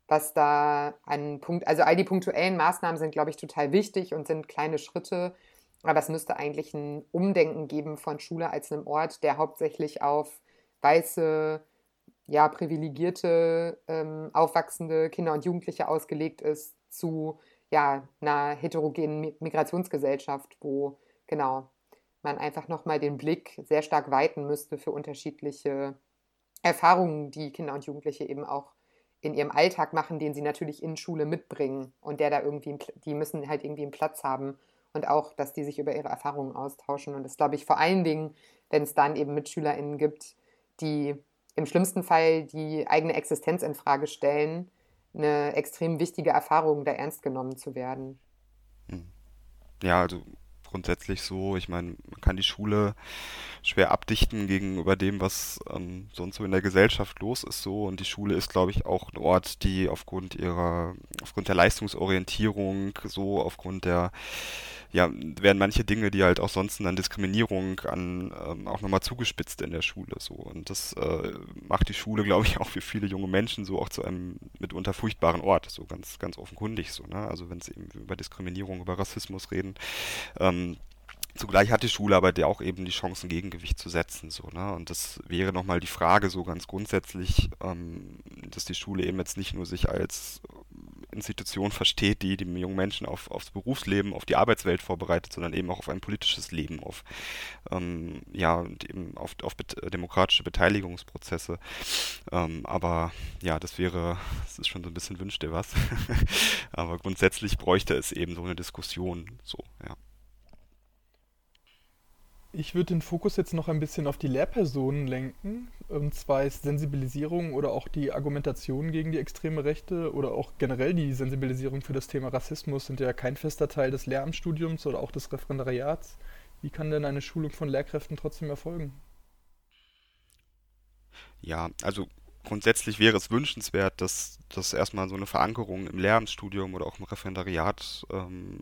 was da an Punkt, also all die punktuellen Maßnahmen sind, glaube ich, total wichtig und sind kleine Schritte. Aber es müsste eigentlich ein Umdenken geben von Schule als einem Ort, der hauptsächlich auf weiße, ja, privilegierte, ähm, aufwachsende Kinder und Jugendliche ausgelegt ist, zu ja, einer heterogenen Migrationsgesellschaft, wo genau man einfach nochmal den Blick sehr stark weiten müsste für unterschiedliche Erfahrungen, die Kinder und Jugendliche eben auch in ihrem Alltag machen, den sie natürlich in Schule mitbringen und der da irgendwie, die müssen halt irgendwie einen Platz haben und auch, dass die sich über ihre Erfahrungen austauschen. Und das glaube ich vor allen Dingen, wenn es dann eben MitschülerInnen gibt, die im schlimmsten Fall die eigene Existenz in Frage stellen, eine extrem wichtige Erfahrung, da ernst genommen zu werden. Hm. Ja, also grundsätzlich so. Ich meine, man kann die Schule schwer abdichten gegenüber dem, was ähm, sonst so in der Gesellschaft los ist so. Und die Schule ist, glaube ich, auch ein Ort, die aufgrund ihrer, aufgrund der Leistungsorientierung, so aufgrund der ja, werden manche Dinge, die halt auch sonst an Diskriminierung an ähm, auch nochmal zugespitzt in der Schule so. Und das äh, macht die Schule, glaube ich, auch für viele junge Menschen so auch zu einem mitunter furchtbaren Ort, so ganz, ganz offenkundig so, ne? Also wenn sie eben über Diskriminierung, über Rassismus reden, ähm, Zugleich hat die Schule aber auch eben die Chance, ein Gegengewicht zu setzen. So, ne? Und das wäre nochmal die Frage so ganz grundsätzlich, ähm, dass die Schule eben jetzt nicht nur sich als Institution versteht, die die jungen Menschen auf, aufs Berufsleben, auf die Arbeitswelt vorbereitet, sondern eben auch auf ein politisches Leben, auf ähm, ja und eben auf, auf bet demokratische Beteiligungsprozesse. Ähm, aber ja, das wäre, das ist schon so ein bisschen wünscht dir was. [LAUGHS] aber grundsätzlich bräuchte es eben so eine Diskussion, so, ja. Ich würde den Fokus jetzt noch ein bisschen auf die Lehrpersonen lenken. Und zwar ist Sensibilisierung oder auch die Argumentation gegen die extreme Rechte oder auch generell die Sensibilisierung für das Thema Rassismus sind ja kein fester Teil des Lehramtsstudiums oder auch des Referendariats. Wie kann denn eine Schulung von Lehrkräften trotzdem erfolgen? Ja, also grundsätzlich wäre es wünschenswert, dass, dass erstmal so eine Verankerung im Lehramtsstudium oder auch im Referendariat ähm,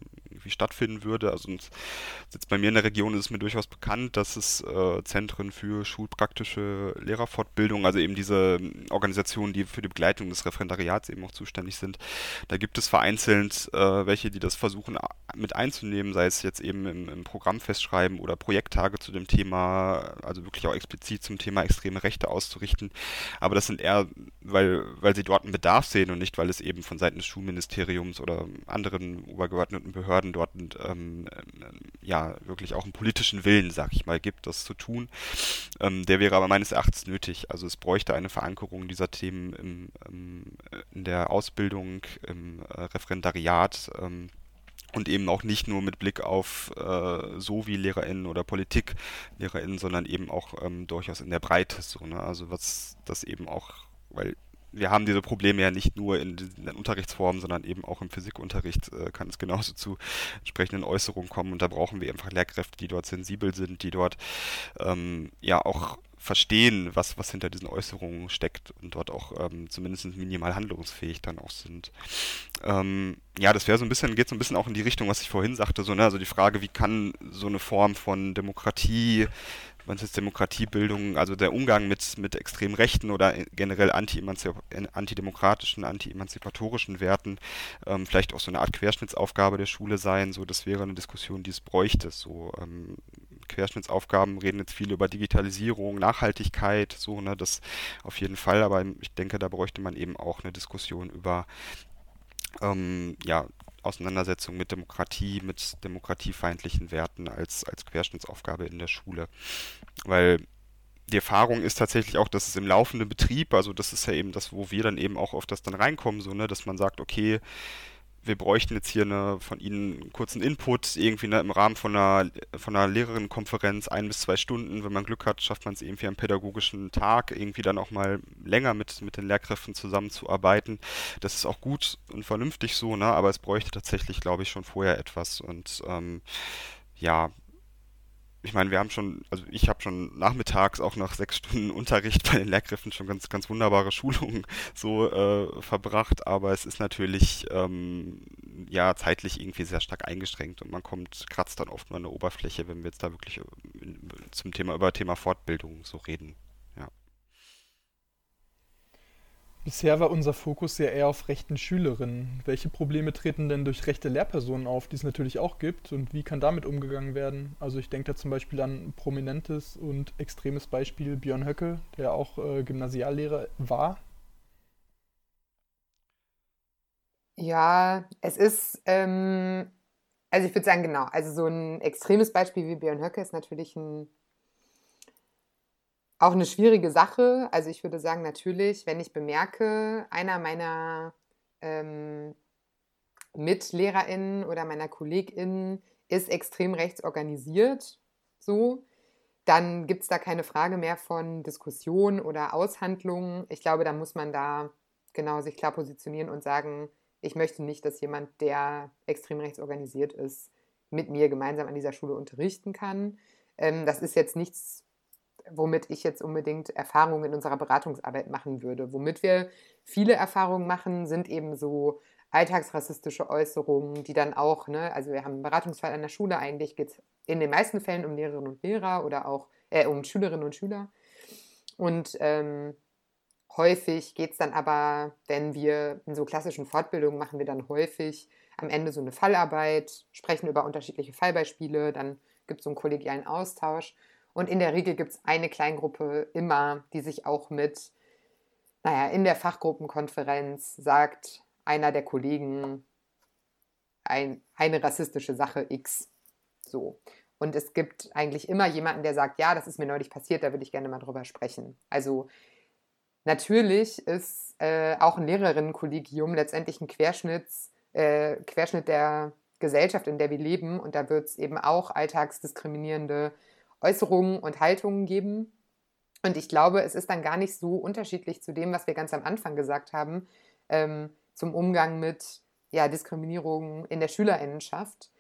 stattfinden würde. Also jetzt bei mir in der Region ist es mir durchaus bekannt, dass es äh, Zentren für schulpraktische Lehrerfortbildung, also eben diese Organisationen, die für die Begleitung des Referendariats eben auch zuständig sind, da gibt es vereinzelt äh, welche, die das versuchen mit einzunehmen, sei es jetzt eben im, im Programm festschreiben oder Projekttage zu dem Thema, also wirklich auch explizit zum Thema extreme Rechte auszurichten. Aber das sind eher, weil, weil sie dort einen Bedarf sehen und nicht, weil es eben von Seiten des Schulministeriums oder anderen obergeordneten Behörden dort ähm, ja wirklich auch einen politischen Willen, sag ich mal, gibt, das zu tun. Ähm, der wäre aber meines Erachtens nötig. Also es bräuchte eine Verankerung dieser Themen im, im, in der Ausbildung, im äh, Referendariat. Ähm, und eben auch nicht nur mit Blick auf äh, so wie LehrerInnen oder PolitiklehrerInnen, sondern eben auch ähm, durchaus in der Breite so, ne? Also was das eben auch, weil wir haben diese Probleme ja nicht nur in den Unterrichtsformen, sondern eben auch im Physikunterricht äh, kann es [LAUGHS] genauso zu entsprechenden Äußerungen kommen und da brauchen wir einfach Lehrkräfte, die dort sensibel sind, die dort ähm, ja auch verstehen, was, was hinter diesen Äußerungen steckt und dort auch ähm, zumindest minimal handlungsfähig dann auch sind. Ähm, ja, das wäre so ein bisschen, geht so ein bisschen auch in die Richtung, was ich vorhin sagte, so, ne, also die Frage, wie kann so eine Form von Demokratie man ist Demokratiebildung, also der Umgang mit, mit extrem rechten oder generell antidemokratischen, anti-emanzipatorischen Werten ähm, vielleicht auch so eine Art Querschnittsaufgabe der Schule sein. So, das wäre eine Diskussion, die es bräuchte. So ähm, Querschnittsaufgaben reden jetzt viel über Digitalisierung, Nachhaltigkeit, so, ne, das auf jeden Fall, aber ich denke, da bräuchte man eben auch eine Diskussion über ähm, ja, Auseinandersetzung mit Demokratie, mit demokratiefeindlichen Werten als, als Querschnittsaufgabe in der Schule. Weil die Erfahrung ist tatsächlich auch, dass es im laufenden Betrieb, also das ist ja eben das, wo wir dann eben auch auf das dann reinkommen, so, ne, dass man sagt, okay, wir bräuchten jetzt hier eine, von Ihnen einen kurzen Input, irgendwie ne, im Rahmen von einer, von einer Lehrerinnenkonferenz, ein bis zwei Stunden. Wenn man Glück hat, schafft man es irgendwie am pädagogischen Tag, irgendwie dann auch mal länger mit, mit den Lehrkräften zusammenzuarbeiten. Das ist auch gut und vernünftig so, ne? aber es bräuchte tatsächlich, glaube ich, schon vorher etwas. Und ähm, ja, ich meine, wir haben schon, also ich habe schon nachmittags auch nach sechs Stunden Unterricht bei den Lehrkräften schon ganz, ganz wunderbare Schulungen [LAUGHS] so äh, verbracht, aber es ist natürlich ähm, ja zeitlich irgendwie sehr stark eingeschränkt und man kommt, kratzt dann oft an der Oberfläche, wenn wir jetzt da wirklich äh, zum Thema über Thema Fortbildung so reden. Bisher war unser Fokus ja eher auf rechten Schülerinnen. Welche Probleme treten denn durch rechte Lehrpersonen auf, die es natürlich auch gibt, und wie kann damit umgegangen werden? Also ich denke da zum Beispiel an ein prominentes und extremes Beispiel Björn Höcke, der auch äh, Gymnasiallehrer war. Ja, es ist, ähm, also ich würde sagen, genau, also so ein extremes Beispiel wie Björn Höcke ist natürlich ein auch eine schwierige Sache. Also ich würde sagen, natürlich, wenn ich bemerke, einer meiner ähm, MitlehrerInnen oder meiner KollegInnen ist extrem rechts organisiert, so, dann gibt es da keine Frage mehr von Diskussion oder Aushandlungen. Ich glaube, da muss man da genau sich klar positionieren und sagen, ich möchte nicht, dass jemand, der extrem rechts organisiert ist, mit mir gemeinsam an dieser Schule unterrichten kann. Ähm, das ist jetzt nichts, womit ich jetzt unbedingt Erfahrungen in unserer Beratungsarbeit machen würde. Womit wir viele Erfahrungen machen, sind eben so alltagsrassistische Äußerungen, die dann auch, ne, also wir haben einen Beratungsfall an der Schule, eigentlich geht es in den meisten Fällen um Lehrerinnen und Lehrer oder auch äh, um Schülerinnen und Schüler. Und ähm, häufig geht es dann aber, wenn wir in so klassischen Fortbildungen machen wir dann häufig am Ende so eine Fallarbeit, sprechen über unterschiedliche Fallbeispiele, dann gibt es so einen kollegialen Austausch. Und in der Regel gibt es eine Kleingruppe immer, die sich auch mit, naja, in der Fachgruppenkonferenz sagt, einer der Kollegen ein, eine rassistische Sache X. So. Und es gibt eigentlich immer jemanden, der sagt, ja, das ist mir neulich passiert, da würde ich gerne mal drüber sprechen. Also natürlich ist äh, auch ein Lehrerinnenkollegium letztendlich ein Querschnitts, äh, Querschnitt der Gesellschaft, in der wir leben. Und da wird es eben auch alltagsdiskriminierende Äußerungen und Haltungen geben. Und ich glaube, es ist dann gar nicht so unterschiedlich zu dem, was wir ganz am Anfang gesagt haben, ähm, zum Umgang mit ja, Diskriminierung in der Schülerinnenschaft.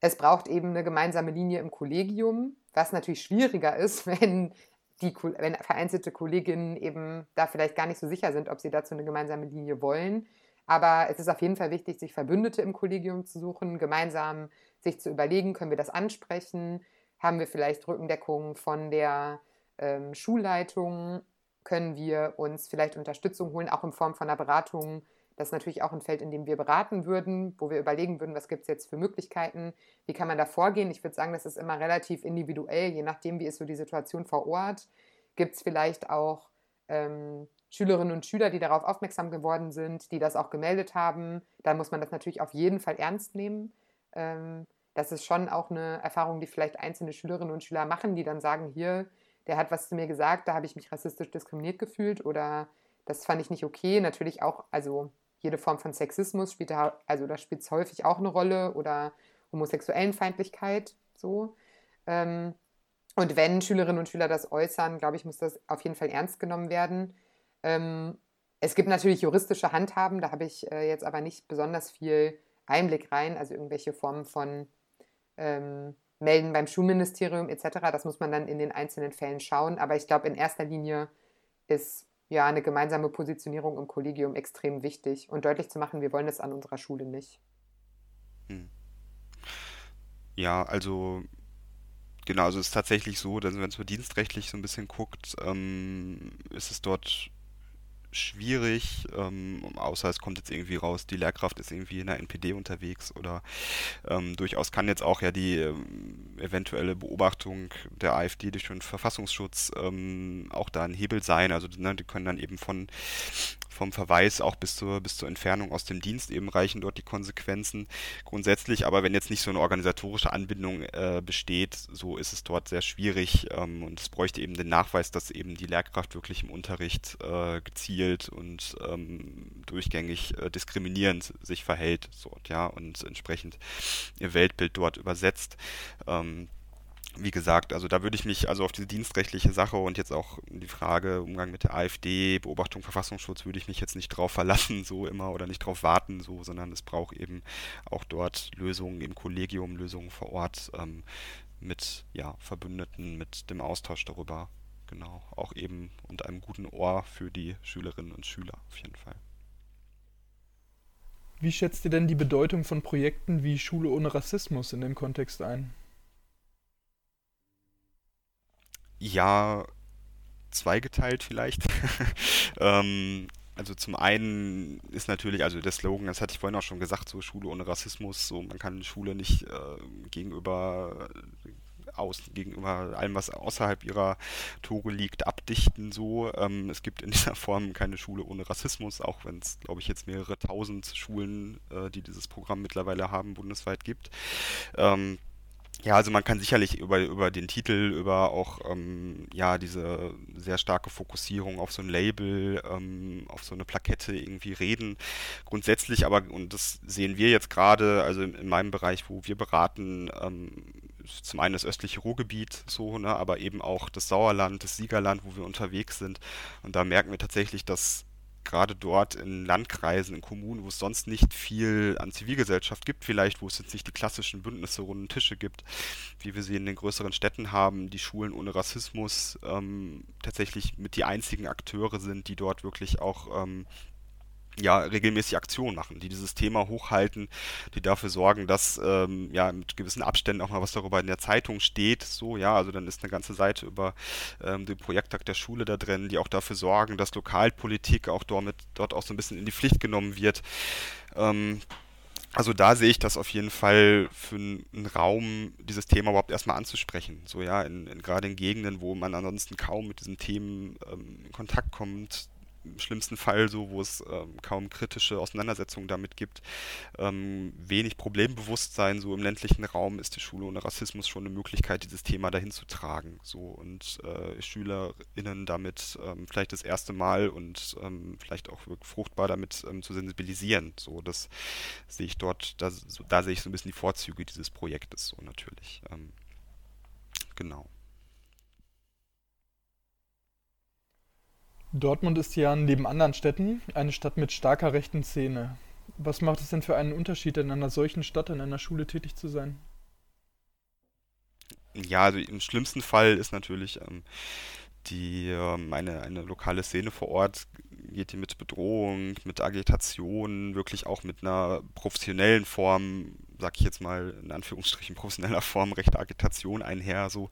Es braucht eben eine gemeinsame Linie im Kollegium, was natürlich schwieriger ist, [LAUGHS] wenn, die, wenn vereinzelte Kolleginnen eben da vielleicht gar nicht so sicher sind, ob sie dazu eine gemeinsame Linie wollen. Aber es ist auf jeden Fall wichtig, sich Verbündete im Kollegium zu suchen, gemeinsam sich zu überlegen, können wir das ansprechen? Haben wir vielleicht Rückendeckung von der ähm, Schulleitung? Können wir uns vielleicht Unterstützung holen, auch in Form von einer Beratung das ist natürlich auch ein Feld, in dem wir beraten würden, wo wir überlegen würden, was gibt es jetzt für Möglichkeiten, wie kann man da vorgehen. Ich würde sagen, das ist immer relativ individuell, je nachdem, wie ist so die Situation vor Ort. Gibt es vielleicht auch ähm, Schülerinnen und Schüler, die darauf aufmerksam geworden sind, die das auch gemeldet haben. Dann muss man das natürlich auf jeden Fall ernst nehmen. Ähm, das ist schon auch eine Erfahrung, die vielleicht einzelne Schülerinnen und Schüler machen, die dann sagen, hier, der hat was zu mir gesagt, da habe ich mich rassistisch diskriminiert gefühlt oder das fand ich nicht okay. Natürlich auch, also jede Form von Sexismus spielt da, also da spielt es häufig auch eine Rolle oder homosexuellen Feindlichkeit so. Ähm, und wenn Schülerinnen und Schüler das äußern, glaube ich, muss das auf jeden Fall ernst genommen werden. Ähm, es gibt natürlich juristische Handhaben, da habe ich äh, jetzt aber nicht besonders viel Einblick rein, also irgendwelche Formen von ähm, Melden beim Schulministerium etc. Das muss man dann in den einzelnen Fällen schauen. Aber ich glaube, in erster Linie ist ja, eine gemeinsame Positionierung im Kollegium extrem wichtig und deutlich zu machen, wir wollen es an unserer Schule nicht. Hm. Ja, also genau, also es ist tatsächlich so, dass wenn man so dienstrechtlich so ein bisschen guckt, ähm, ist es dort schwierig, ähm, außer es kommt jetzt irgendwie raus, die Lehrkraft ist irgendwie in der NPD unterwegs oder ähm, durchaus kann jetzt auch ja die ähm, eventuelle Beobachtung der AfD durch den Verfassungsschutz ähm, auch da ein Hebel sein. Also ne, die können dann eben von vom Verweis auch bis zur, bis zur Entfernung aus dem Dienst eben reichen dort die Konsequenzen grundsätzlich. Aber wenn jetzt nicht so eine organisatorische Anbindung äh, besteht, so ist es dort sehr schwierig ähm, und es bräuchte eben den Nachweis, dass eben die Lehrkraft wirklich im Unterricht äh, gezielt und ähm, durchgängig äh, diskriminierend sich verhält so, ja, und entsprechend ihr Weltbild dort übersetzt. Ähm, wie gesagt, also da würde ich mich also auf diese dienstrechtliche Sache und jetzt auch die Frage Umgang mit der AfD, Beobachtung Verfassungsschutz würde ich mich jetzt nicht drauf verlassen, so immer oder nicht drauf warten, so, sondern es braucht eben auch dort Lösungen im Kollegium, Lösungen vor Ort ähm, mit ja, Verbündeten, mit dem Austausch darüber, genau, auch eben und einem guten Ohr für die Schülerinnen und Schüler auf jeden Fall. Wie schätzt ihr denn die Bedeutung von Projekten wie Schule ohne Rassismus in dem Kontext ein? Ja, zweigeteilt vielleicht. [LAUGHS] ähm, also zum einen ist natürlich, also der Slogan, das hatte ich vorhin auch schon gesagt, so Schule ohne Rassismus, so man kann Schule nicht äh, gegenüber aus, gegenüber allem, was außerhalb ihrer Tore liegt, abdichten so. Ähm, es gibt in dieser Form keine Schule ohne Rassismus, auch wenn es, glaube ich, jetzt mehrere tausend Schulen, äh, die dieses Programm mittlerweile haben, bundesweit gibt. Ähm, Ja, also man kann sicherlich über, über den Titel, über auch ähm, ja diese sehr starke Fokussierung auf so ein Label, ähm, auf so eine Plakette irgendwie reden. Grundsätzlich aber, und das sehen wir jetzt gerade, also in, in meinem Bereich, wo wir beraten, ähm, zum einen das östliche Ruhrgebiet so, ne, aber eben auch das Sauerland, das Siegerland, wo wir unterwegs sind. Und da merken wir tatsächlich, dass gerade dort in Landkreisen, in Kommunen, wo es sonst nicht viel an Zivilgesellschaft gibt, vielleicht, wo es jetzt nicht die klassischen Bündnisse, runden Tische gibt, wie wir sie in den größeren Städten haben, die Schulen ohne Rassismus ähm, tatsächlich mit die einzigen Akteure sind, die dort wirklich auch ähm, ja, regelmäßig Aktionen machen, die dieses Thema hochhalten, die dafür sorgen, dass ähm, ja mit gewissen Abständen auch mal was darüber in der Zeitung steht. So, ja, also dann ist eine ganze Seite über ähm, den Projekttag der Schule da drin, die auch dafür sorgen, dass Lokalpolitik auch dort, dort auch so ein bisschen in die Pflicht genommen wird. Ähm, also da sehe ich das auf jeden Fall für einen Raum, dieses Thema überhaupt erstmal anzusprechen. So ja, in, in, gerade in Gegenden, wo man ansonsten kaum mit diesen Themen ähm, in Kontakt kommt, im schlimmsten Fall so, wo es ähm, kaum kritische Auseinandersetzungen damit gibt, ähm, wenig Problembewusstsein so im ländlichen Raum ist die Schule ohne Rassismus schon eine Möglichkeit, dieses Thema dahin zu tragen. So und äh, SchülerInnen damit ähm, vielleicht das erste Mal und ähm, vielleicht auch fruchtbar damit ähm, zu sensibilisieren. So, das sehe ich dort, da, so, da sehe ich so ein bisschen die Vorzüge dieses Projektes so natürlich. Ähm, genau. Dortmund ist ja neben anderen Städten eine Stadt mit starker rechten Szene. Was macht es denn für einen Unterschied, in einer solchen Stadt in einer Schule tätig zu sein? Ja, also im schlimmsten Fall ist natürlich ähm, die ähm, eine, eine lokale Szene vor Ort geht die mit Bedrohung, mit Agitation, wirklich auch mit einer professionellen Form sag ich jetzt mal in Anführungsstrichen professioneller Form, rechte Agitation einher. So.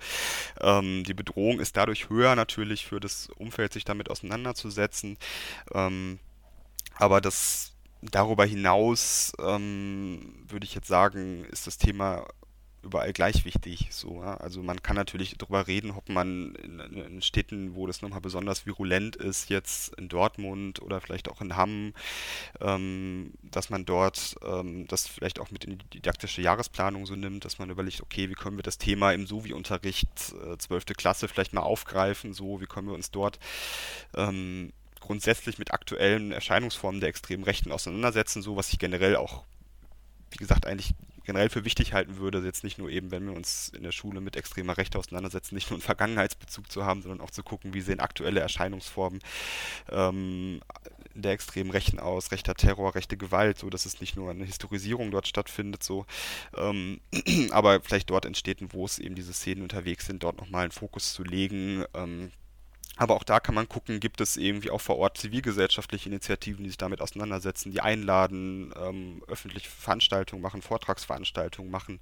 Ähm, die Bedrohung ist dadurch höher natürlich für das Umfeld, sich damit auseinanderzusetzen. Ähm, aber das darüber hinaus ähm, würde ich jetzt sagen, ist das Thema überall gleich wichtig. So, ja? Also man kann natürlich darüber reden, ob man in, in Städten, wo das nochmal besonders virulent ist, jetzt in Dortmund oder vielleicht auch in Hamm, ähm, dass man dort ähm, das vielleicht auch mit in die didaktische Jahresplanung so nimmt, dass man überlegt, okay, wie können wir das Thema im Sovi-Unterricht äh, 12. Klasse vielleicht mal aufgreifen, so, wie können wir uns dort ähm, grundsätzlich mit aktuellen Erscheinungsformen der extremen Rechten auseinandersetzen, so was ich generell auch wie gesagt, eigentlich generell für wichtig halten würde, jetzt nicht nur eben, wenn wir uns in der Schule mit extremer Rechte auseinandersetzen, nicht nur einen Vergangenheitsbezug zu haben, sondern auch zu gucken, wie sehen aktuelle Erscheinungsformen ähm, der extremen Rechten aus, rechter Terror, rechte Gewalt, so dass es nicht nur eine Historisierung dort stattfindet, so, ähm, [CLEARS THROAT] aber vielleicht dort in Städten, wo es eben diese Szenen unterwegs sind, dort nochmal einen Fokus zu legen, ähm, aber auch da kann man gucken, gibt es irgendwie auch vor Ort zivilgesellschaftliche Initiativen, die sich damit auseinandersetzen, die einladen, ähm, öffentliche Veranstaltungen machen, Vortragsveranstaltungen machen.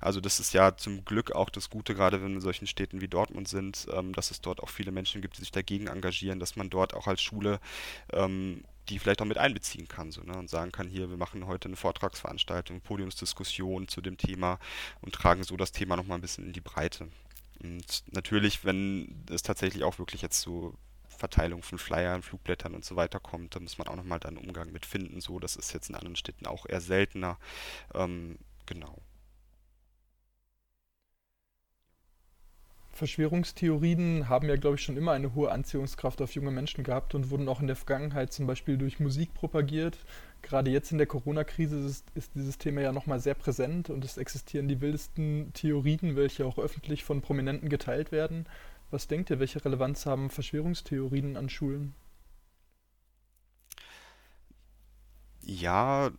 Also das ist ja zum Glück auch das Gute, gerade wenn wir in solchen Städten wie Dortmund sind, ähm, dass es dort auch viele Menschen gibt, die sich dagegen engagieren, dass man dort auch als Schule ähm, die vielleicht auch mit einbeziehen kann so, ne, und sagen kann, hier, wir machen heute eine Vortragsveranstaltung, Podiumsdiskussion zu dem Thema und tragen so das Thema nochmal ein bisschen in die Breite. Und natürlich, wenn es tatsächlich auch wirklich jetzt zu Verteilung von Flyern, Flugblättern und so weiter kommt, da muss man auch nochmal dann einen Umgang mit finden. So, das ist jetzt in anderen Städten auch eher seltener. Ähm, genau. Verschwörungstheorien haben ja, glaube ich, schon immer eine hohe Anziehungskraft auf junge Menschen gehabt und wurden auch in der Vergangenheit zum Beispiel durch Musik propagiert. Gerade jetzt in der Corona-Krise ist, ist, dieses Thema ja nochmal sehr präsent und es existieren die wildesten Theorien, welche auch öffentlich von Prominenten geteilt werden. Was denkt ihr, welche Relevanz haben Verschwörungstheorien an Schulen? Ja,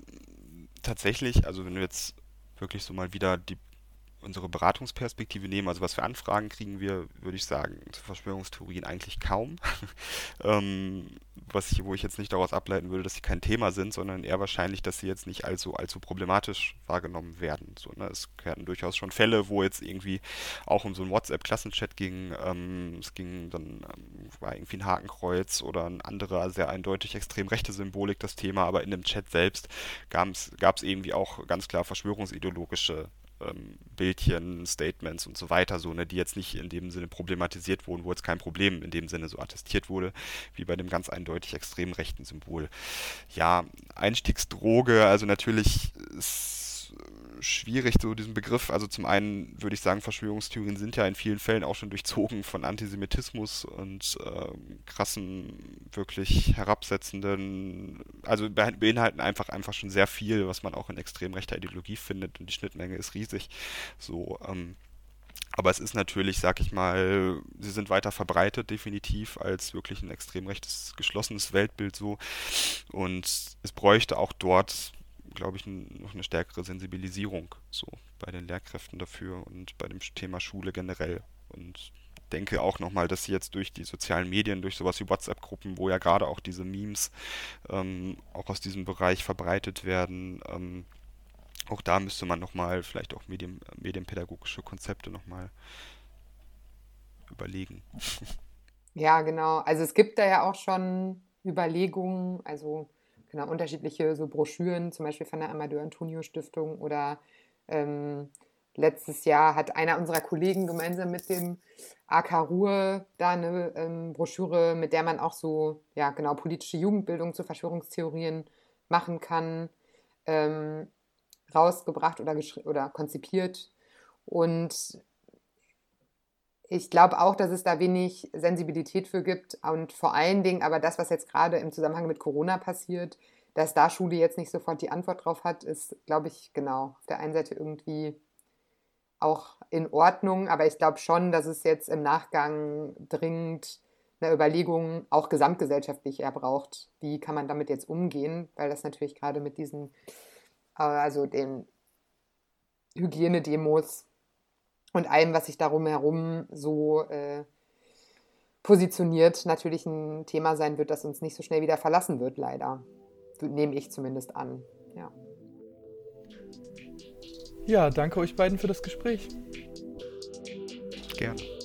tatsächlich, also wenn du jetzt wirklich so mal wieder die unsere Beratungsperspektive nehmen, also was für Anfragen kriegen wir, würde ich sagen, zu Verschwörungstheorien eigentlich kaum. [LAUGHS] ähm, was ich, wo ich jetzt nicht daraus ableiten würde, dass sie kein Thema sind, sondern eher wahrscheinlich, dass sie jetzt nicht allzu, allzu problematisch wahrgenommen werden. So, ne? Es hatten durchaus schon Fälle, wo jetzt irgendwie auch um so ein WhatsApp-Klassenchat ging, ähm, es ging dann, ähm, war irgendwie ein Hakenkreuz oder ein anderer sehr eindeutig extrem rechte Symbolik das Thema, aber in dem Chat selbst gab es irgendwie auch ganz klar verschwörungsideologische ähm, Bildchen, Statements und so weiter, so, ne, die jetzt nicht in dem Sinne problematisiert wurden, wo jetzt kein Problem in dem Sinne so attestiert wurde, wie bei dem ganz eindeutig extrem rechten Symbol. Ja, Einstiegsdroge, also natürlich ist schwierig, so diesen Begriff. Also zum einen würde ich sagen, Verschwörungstheorien sind ja in vielen Fällen auch schon durchzogen von Antisemitismus und äh, krassen, wirklich herabsetzenden, also beinhalten einfach einfach schon sehr viel, was man auch in extrem rechter Ideologie findet und die Schnittmenge ist riesig. So, ähm, aber es ist natürlich, sag ich mal, sie sind weiter verbreitet definitiv als wirklich ein extrem rechtes geschlossenes Weltbild so. Und es bräuchte auch dort glaube ich, noch eine stärkere Sensibilisierung so bei den Lehrkräften dafür und bei dem Thema Schule generell. Und denke auch nochmal, dass sie jetzt durch die sozialen Medien, durch sowas wie WhatsApp-Gruppen, wo ja gerade auch diese Memes ähm, auch aus diesem Bereich verbreitet werden, ähm, auch da müsste man nochmal vielleicht auch Medien, medienpädagogische Konzepte nochmal überlegen. [LAUGHS] Ja, genau. Also es gibt da ja auch schon Überlegungen, also genau, unterschiedliche so Broschüren, zum Beispiel von der Amadeo Antonio Stiftung oder ähm, letztes Jahr hat einer unserer Kollegen gemeinsam mit dem AK Ruhr da eine ähm, Broschüre, mit der man auch so, ja, genau, politische Jugendbildung zu Verschwörungstheorien machen kann, ähm, rausgebracht oder, oder konzipiert. Und ich glaube auch, dass es da wenig Sensibilität für gibt und vor allen Dingen aber das, was jetzt gerade im Zusammenhang mit Corona passiert, dass da Schule jetzt nicht sofort die Antwort drauf hat, ist, glaube ich, genau auf der einen Seite irgendwie auch in Ordnung, aber ich glaube schon, dass es jetzt im Nachgang dringend eine Überlegung auch gesamtgesellschaftlich eher braucht. Wie kann man damit jetzt umgehen? Weil das natürlich gerade mit diesen, äh, also den Hygienedemos und allem, was sich darum herum so äh, positioniert, natürlich ein Thema sein wird, das uns nicht so schnell wieder verlassen wird, leider. Nehme ich zumindest an. Ja. Ja, danke euch beiden für das Gespräch. Gerne.